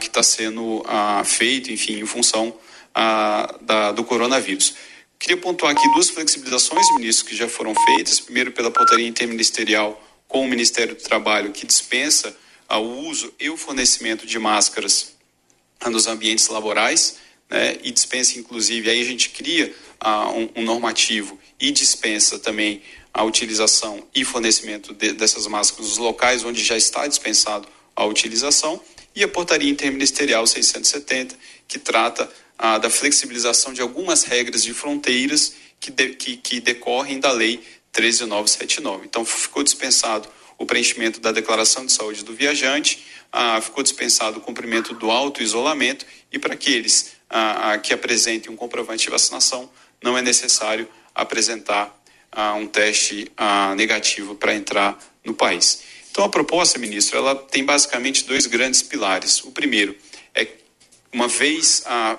que está sendo feito, enfim, em função da, do coronavírus. Queria pontuar aqui duas flexibilizações, ministro, que já foram feitas. Primeiro, pela portaria interministerial com o Ministério do Trabalho, que dispensa o uso e o fornecimento de máscaras nos ambientes laborais, né, e dispensa, inclusive, aí a gente cria um, um, normativo e dispensa também a utilização e fornecimento de, dessas máscaras nos locais onde já está dispensado a utilização e a portaria interministerial 670, que trata ah, da flexibilização de algumas regras de fronteiras que, de, que, que decorrem da lei 13979. Então, ficou dispensado o preenchimento da declaração de saúde do viajante, ah, ficou dispensado o cumprimento do auto-isolamento e para aqueles ah, ah, que apresentem um comprovante de vacinação, não é necessário apresentar ah, um teste ah, negativo para entrar no país. Então, a proposta, ministro, ela tem basicamente dois grandes pilares. O primeiro é, uma vez ah,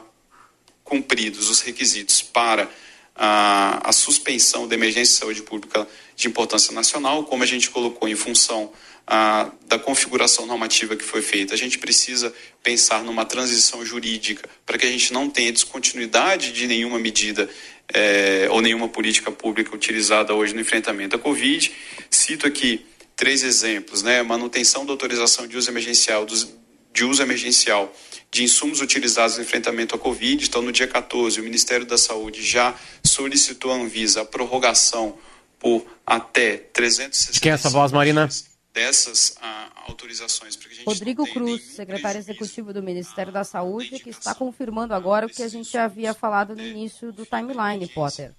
cumpridos os requisitos para a, a suspensão da emergência de saúde pública de importância nacional, como a gente colocou em função ah, da configuração normativa que foi feita, a gente precisa pensar numa transição jurídica para que a gente não tenha descontinuidade de nenhuma medida eh, ou nenhuma política pública utilizada hoje no enfrentamento à Covid. Cito aqui três exemplos, né? Manutenção da autorização de uso emergencial, dos, de uso emergencial de insumos utilizados no enfrentamento à Covid. Então, no dia 14, o Ministério da Saúde já solicitou à Anvisa a prorrogação por até 360 Quem é essa voz, Marina? Dessas ah, autorizações. Rodrigo Cruz, secretário executivo do Ministério da Saúde, que está confirmando agora o que a gente já havia falado no início do timeline, Potter.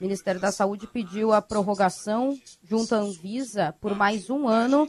O Ministério da Saúde pediu a prorrogação junto à Anvisa por mais um ano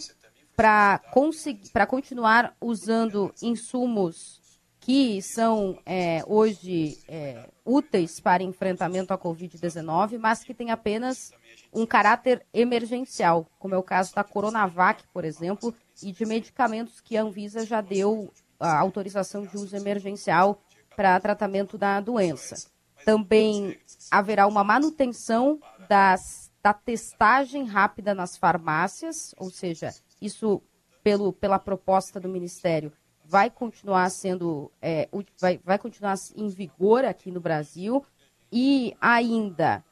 para continuar usando insumos que são é, hoje é, úteis para enfrentamento à Covid-19, mas que têm apenas um caráter emergencial, como é o caso da Coronavac, por exemplo, e de medicamentos que a Anvisa já deu a autorização de uso emergencial para tratamento da doença. Também haverá uma manutenção das, da testagem rápida nas farmácias, ou seja, isso pelo, pela proposta do Ministério vai continuar sendo, é, vai, vai continuar em vigor aqui no Brasil e ainda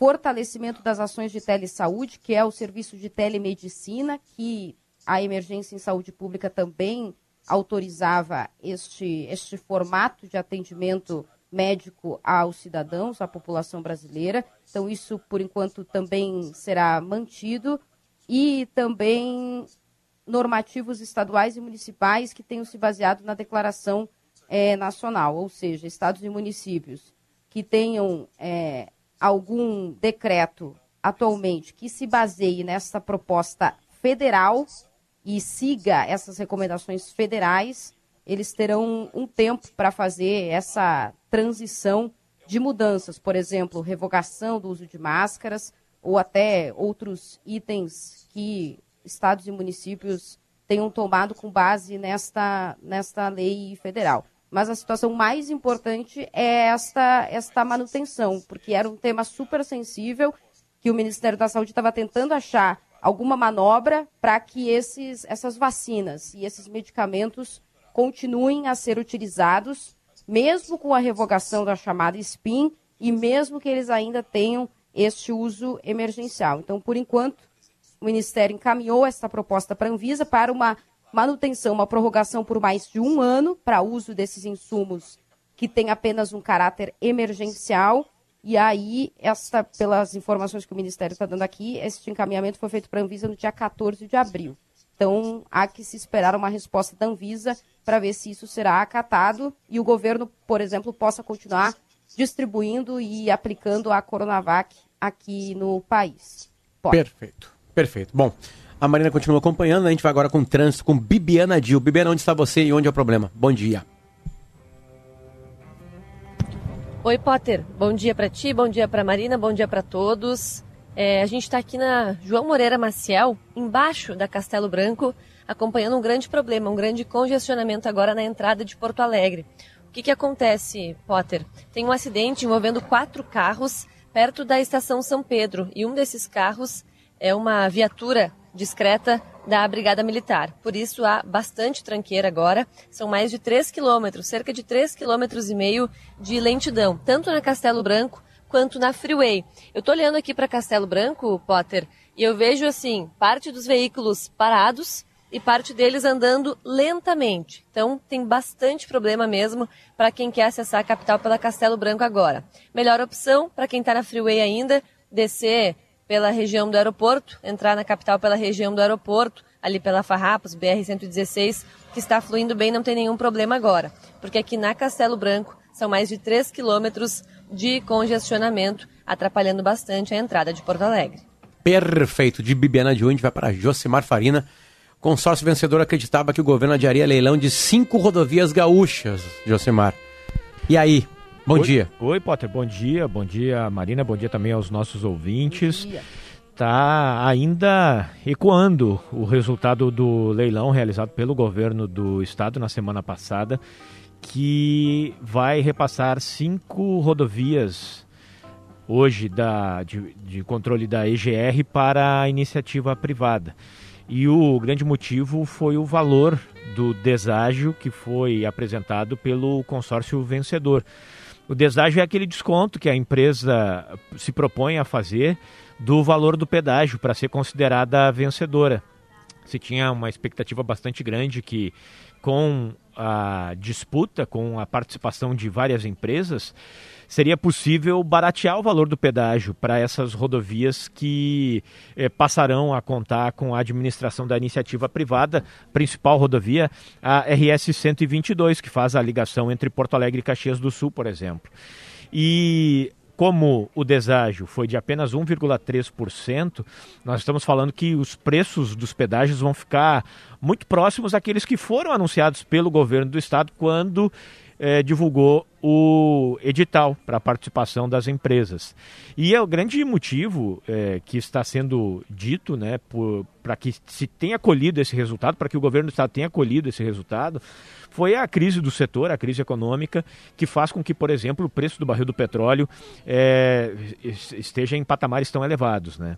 fortalecimento das ações de telesaúde, que é o serviço de telemedicina, que a emergência em saúde pública também autorizava este, este formato de atendimento médico aos cidadãos, à população brasileira. Então, isso, por enquanto, também será mantido. E também normativos estaduais e municipais que tenham se baseado na declaração é, nacional, ou seja, estados e municípios que tenham é, algum decreto atualmente que se baseie nessa proposta federal e siga essas recomendações federais, eles terão um tempo para fazer essa transição de mudanças, por exemplo, revogação do uso de máscaras ou até outros itens que estados e municípios tenham tomado com base nesta, nesta lei federal. Mas a situação mais importante é esta, esta manutenção, porque era um tema super sensível que o Ministério da Saúde estava tentando achar alguma manobra para que esses, essas vacinas e esses medicamentos continuem a ser utilizados, mesmo com a revogação da chamada SPIN e mesmo que eles ainda tenham este uso emergencial. Então, por enquanto, o Ministério encaminhou essa proposta para a Anvisa para uma manutenção, uma prorrogação por mais de um ano para uso desses insumos que tem apenas um caráter emergencial. E aí, essa, pelas informações que o Ministério está dando aqui, esse encaminhamento foi feito para a Anvisa no dia 14 de abril. Então, há que se esperar uma resposta da Anvisa para ver se isso será acatado e o governo, por exemplo, possa continuar distribuindo e aplicando a Coronavac aqui no país. Pode. Perfeito, perfeito. Bom, a Marina continua acompanhando, a gente vai agora com o trânsito com Bibiana Dil. Bibiana, onde está você e onde é o problema? Bom dia. Oi, Potter. Bom dia para ti, bom dia para Marina, bom dia para todos. É, a gente está aqui na João Moreira Maciel, embaixo da Castelo Branco, acompanhando um grande problema, um grande congestionamento agora na entrada de Porto Alegre. O que, que acontece, Potter? Tem um acidente envolvendo quatro carros perto da estação São Pedro e um desses carros é uma viatura discreta da Brigada Militar. Por isso há bastante tranqueira agora. São mais de 3 quilômetros, cerca de 3,5 quilômetros e meio de lentidão, tanto na Castelo Branco quanto na Freeway. Eu estou olhando aqui para Castelo Branco, Potter, e eu vejo assim, parte dos veículos parados e parte deles andando lentamente. Então tem bastante problema mesmo para quem quer acessar a capital pela Castelo Branco agora. Melhor opção para quem está na Freeway ainda, descer pela região do aeroporto, entrar na capital pela região do aeroporto, ali pela Farrapos, BR-116, que está fluindo bem, não tem nenhum problema agora. Porque aqui na Castelo Branco são mais de 3 quilômetros de congestionamento, atrapalhando bastante a entrada de Porto Alegre. Perfeito. De Bibiana de Unde vai para Josimar Farina. Consórcio vencedor acreditava que o governo adiaria leilão de cinco rodovias gaúchas, Josimar. E aí, Bom Oi, dia. Oi, Potter. Bom dia. Bom dia, Marina. Bom dia também aos nossos ouvintes. Está ainda ecoando o resultado do leilão realizado pelo governo do estado na semana passada, que vai repassar cinco rodovias hoje da, de, de controle da EGR para a iniciativa privada. E o grande motivo foi o valor do deságio que foi apresentado pelo consórcio vencedor. O deságio é aquele desconto que a empresa se propõe a fazer do valor do pedágio para ser considerada vencedora. Se tinha uma expectativa bastante grande que com a disputa, com a participação de várias empresas, seria possível baratear o valor do pedágio para essas rodovias que eh, passarão a contar com a administração da iniciativa privada, principal rodovia, a RS 122, que faz a ligação entre Porto Alegre e Caxias do Sul, por exemplo. E como o deságio foi de apenas 1,3%, nós estamos falando que os preços dos pedágios vão ficar muito próximos àqueles que foram anunciados pelo governo do estado quando eh, divulgou o edital para a participação das empresas. E é o grande motivo é, que está sendo dito né, para que se tenha colhido esse resultado, para que o governo do Estado tenha colhido esse resultado, foi a crise do setor, a crise econômica, que faz com que, por exemplo, o preço do barril do petróleo é, esteja em patamares tão elevados. Né?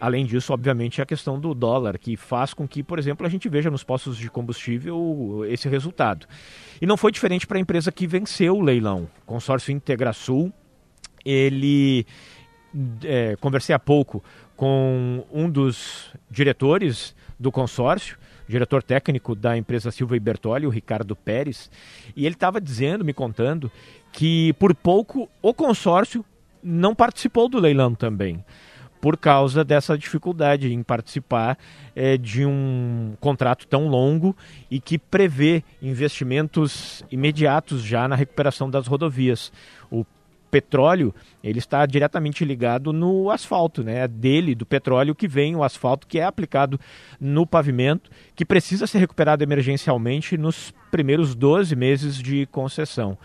Além disso, obviamente, a questão do dólar, que faz com que, por exemplo, a gente veja nos postos de combustível esse resultado. E não foi diferente para a empresa que venceu o leilão. O consórcio Integrasul, ele. É, conversei há pouco com um dos diretores do consórcio, diretor técnico da empresa Silva e Bertoli, o Ricardo Pérez, e ele estava dizendo, me contando, que por pouco o consórcio não participou do leilão também por causa dessa dificuldade em participar é, de um contrato tão longo e que prevê investimentos imediatos já na recuperação das rodovias. O petróleo ele está diretamente ligado no asfalto, né? É dele, do petróleo que vem o asfalto que é aplicado no pavimento, que precisa ser recuperado emergencialmente nos primeiros 12 meses de concessão.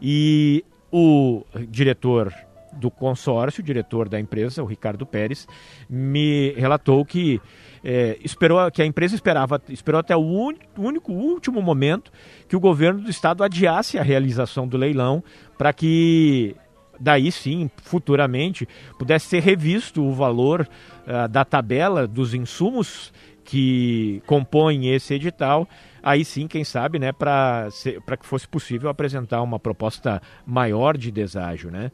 E o diretor do consórcio, o diretor da empresa, o Ricardo Pérez, me relatou que é, esperou que a empresa esperava, esperou até o único último momento que o governo do estado adiasse a realização do leilão para que daí sim, futuramente, pudesse ser revisto o valor uh, da tabela dos insumos que compõem esse edital, aí sim, quem sabe, né, para que fosse possível apresentar uma proposta maior de deságio. Né?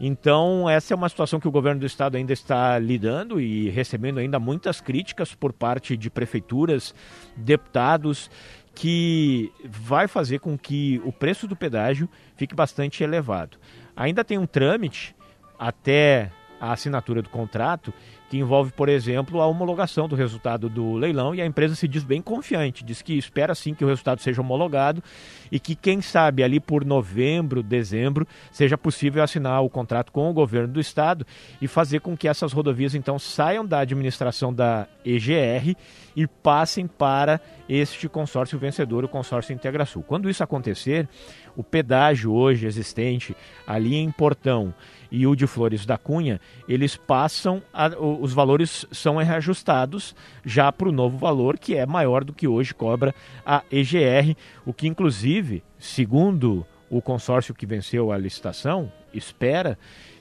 Então, essa é uma situação que o governo do estado ainda está lidando e recebendo ainda muitas críticas por parte de prefeituras, deputados, que vai fazer com que o preço do pedágio fique bastante elevado. Ainda tem um trâmite até a assinatura do contrato que envolve, por exemplo, a homologação do resultado do leilão e a empresa se diz bem confiante, diz que espera sim que o resultado seja homologado e que quem sabe ali por novembro, dezembro, seja possível assinar o contrato com o governo do estado e fazer com que essas rodovias então saiam da administração da EGR e passem para este consórcio vencedor, o consórcio Integrasul. Quando isso acontecer, o pedágio hoje existente ali em Portão e o de Flores da Cunha, eles passam, a, os valores são reajustados já para o novo valor, que é maior do que hoje cobra a EGR, o que inclusive, segundo o consórcio que venceu a licitação, espera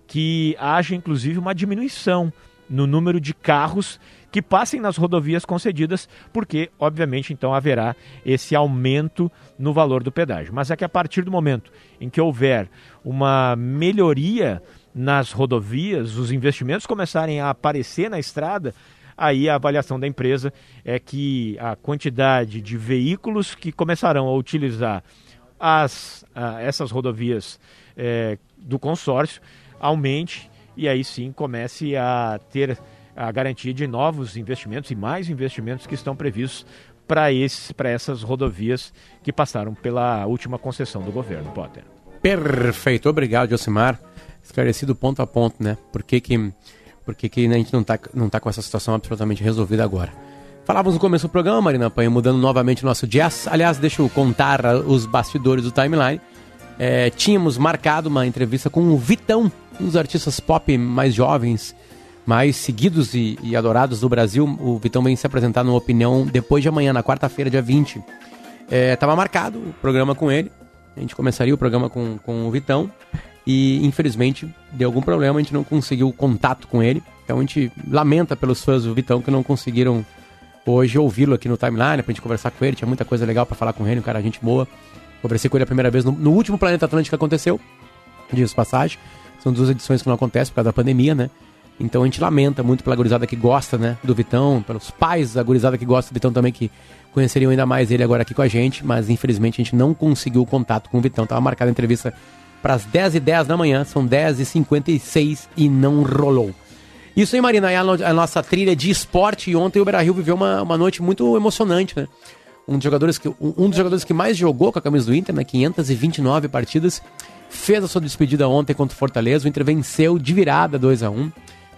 que haja inclusive uma diminuição no número de carros que passem nas rodovias concedidas, porque, obviamente, então haverá esse aumento no valor do pedágio. Mas é que a partir do momento em que houver uma melhoria nas rodovias, os investimentos começarem a aparecer na estrada, aí a avaliação da empresa é que a quantidade de veículos que começarão a utilizar as, essas rodovias é, do consórcio aumente e aí sim comece a ter a garantia de novos investimentos e mais investimentos que estão previstos para essas rodovias que passaram pela última concessão do governo, Potter. Perfeito, obrigado, Josimar esclarecido ponto a ponto, né? Por que, que, por que, que a gente não está não tá com essa situação absolutamente resolvida agora? Falávamos no começo do programa, Marina Panha, mudando novamente o nosso jazz. Aliás, deixa eu contar os bastidores do timeline. É, tínhamos marcado uma entrevista com o Vitão, um dos artistas pop mais jovens, mais seguidos e, e adorados do Brasil. O Vitão vem se apresentar no Opinião depois de amanhã, na quarta-feira, dia 20. Estava é, marcado o programa com ele. A gente começaria o programa com, com o Vitão e infelizmente deu algum problema, a gente não conseguiu contato com ele. Então a gente lamenta pelos fãs do Vitão que não conseguiram hoje ouvi-lo aqui no timeline pra gente conversar com ele. Tinha muita coisa legal para falar com ele, um cara gente boa. Conversei com ele a primeira vez no, no último Planeta Atlântico que aconteceu, diz passagem. São duas edições que não acontecem por causa da pandemia, né? Então a gente lamenta muito pela gurizada que gosta, né, do Vitão, pelos pais da gurizada que gosta do Vitão também, que conheceriam ainda mais ele agora aqui com a gente, mas infelizmente a gente não conseguiu contato com o Vitão. Tava marcada a entrevista para as 10 e 10 da manhã, são 10 e 56 não rolou. Isso aí, Marina, é a, nossa trilha de esporte e ontem o Beira-Rio viveu uma, uma noite muito emocionante, né? Um dos, jogadores que, um dos jogadores que mais jogou com a camisa do Inter, né? 529 partidas, fez a sua despedida ontem contra o Fortaleza, o Inter venceu de virada 2 a 1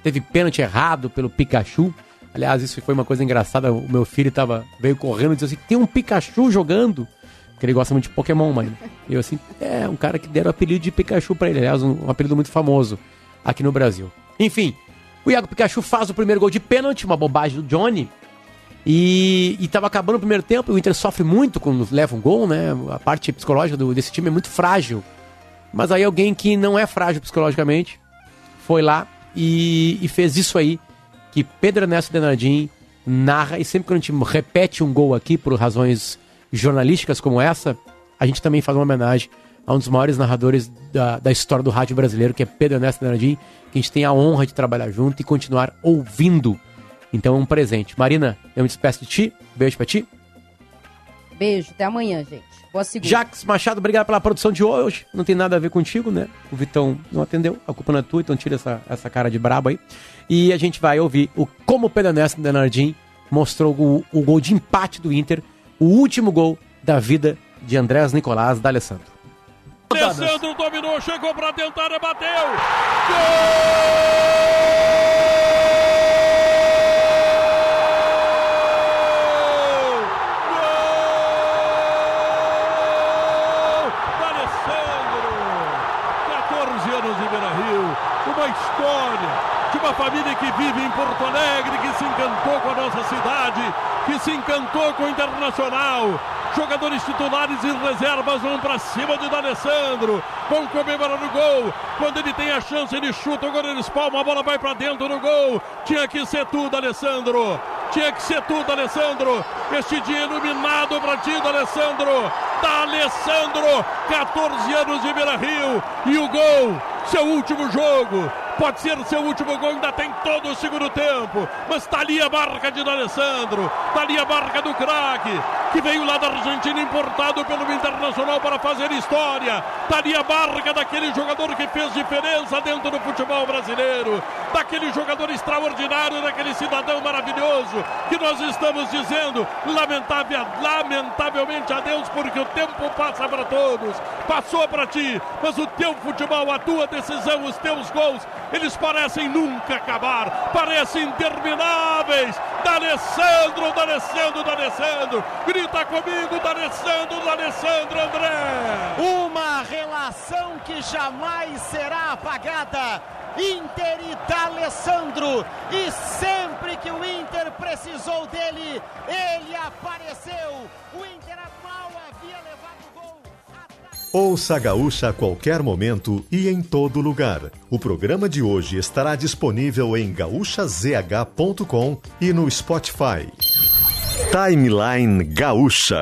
teve pênalti errado pelo Pikachu, Aliás, isso foi uma coisa engraçada. O meu filho tava, veio correndo e disse assim: tem um Pikachu jogando Que ele gosta muito de Pokémon, mano. Eu assim, é, um cara que deram o apelido de Pikachu pra ele. Aliás, um, um apelido muito famoso aqui no Brasil. Enfim, o Iago Pikachu faz o primeiro gol de pênalti, uma bobagem do Johnny. E, e tava acabando o primeiro tempo, o Inter sofre muito quando leva um gol, né? A parte psicológica do- desse time é muito frágil. Mas aí alguém que não é frágil psicologicamente foi lá e, e fez isso aí, que Pedro Ernesto Denardim narra, e sempre que a gente repete um gol aqui por razões jornalísticas como essa, a gente também faz uma homenagem a um dos maiores narradores da, da história do rádio brasileiro, que é Pedro Ernesto Denardim, que a gente tem a honra de trabalhar junto e continuar ouvindo. Então é um presente. Marina, eu me despeço de ti, beijo pra ti. Beijo, até amanhã, gente. Boa segunda. Jacques Machado, obrigado pela produção de hoje. Não tem nada a ver contigo, né? O Vitão não atendeu, a culpa não é tua, então tira essa, essa cara de brabo aí. E a gente vai ouvir o como o Pedro Ernesto Denardim mostrou o, o gol de empate do Inter, o último gol da vida de Andrés Nicolás D'Alessandro. Alessandro dominou, chegou dentro, área, bateu. Gol! D'Alessandro! 14 anos em Beira Rio, uma história de uma família que vive em Porto Alegre, que se encantou com cidade, que se encantou com o Internacional. Jogadores titulares e reservas vão para cima de D'Alessandro, vão comemorar o gol. Quando ele tem a chance, ele chuta, o goleiro espalma, a bola vai para dentro do gol. Tinha que ser tudo, Alessandro. Tinha que ser tudo, Alessandro. Este dia iluminado para ti, D'Alessandro. D'Alessandro, 14 anos de Beira Rio. E o gol, seu último jogo. Pode ser o seu último gol, ainda tem todo o segundo tempo. Mas tá ali a marca de D'Alessandro. Tá ali a marca do craque, que veio lá da Argentina importado pelo Internacional para fazer história. Tá ali a marca daquele jogador que fez diferença dentro do futebol brasileiro. Daquele jogador extraordinário, daquele cidadão maravilhoso que nós estamos dizendo, lamentável, lamentavelmente adeus, porque o tempo passa para todos. Passou para ti, mas o teu futebol, a tua decisão, os teus gols, eles parecem nunca acabar, parecem intermináveis. D'Alessandro, D'Alessandro, D'Alessandro, grita comigo, D'Alessandro, D'Alessandro, André. Uma relação que jamais será apagada. Inter e D'Alessandro. E sempre que o Inter precisou dele, ele apareceu. O Inter mal havia levado o gol. Ouça a Gaúcha a qualquer momento e em todo lugar. O programa de hoje estará disponível em gaúchazh.com e no Spotify. Timeline Gaúcha.